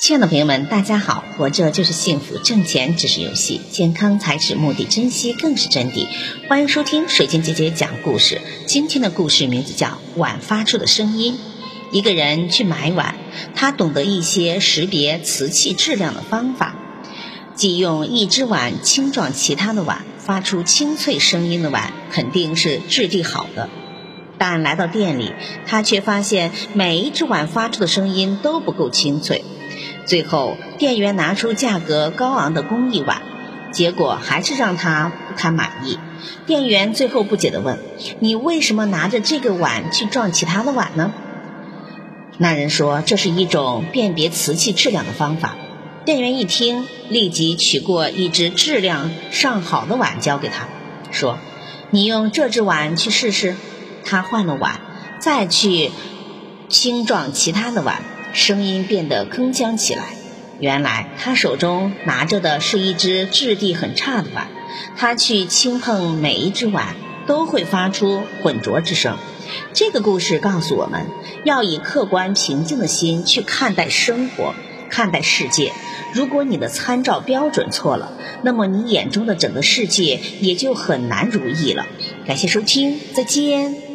亲爱的朋友们，大家好！活着就是幸福，挣钱只是游戏，健康才是目的，珍惜更是真谛。欢迎收听水晶姐姐讲故事。今天的故事名字叫《碗发出的声音》。一个人去买碗，他懂得一些识别瓷器质量的方法，即用一只碗轻撞其他的碗，发出清脆声音的碗，肯定是质地好的。但来到店里，他却发现每一只碗发出的声音都不够清脆。最后，店员拿出价格高昂的工艺碗，结果还是让他不太满意。店员最后不解地问：“你为什么拿着这个碗去撞其他的碗呢？”那人说：“这是一种辨别瓷器质量的方法。”店员一听，立即取过一只质量上好的碗交给他，说：“你用这只碗去试试。”他换了碗，再去轻撞其他的碗。声音变得铿锵起来。原来他手中拿着的是一只质地很差的碗，他去轻碰每一只碗，都会发出混浊之声。这个故事告诉我们要以客观平静的心去看待生活，看待世界。如果你的参照标准错了，那么你眼中的整个世界也就很难如意了。感谢收听，再见。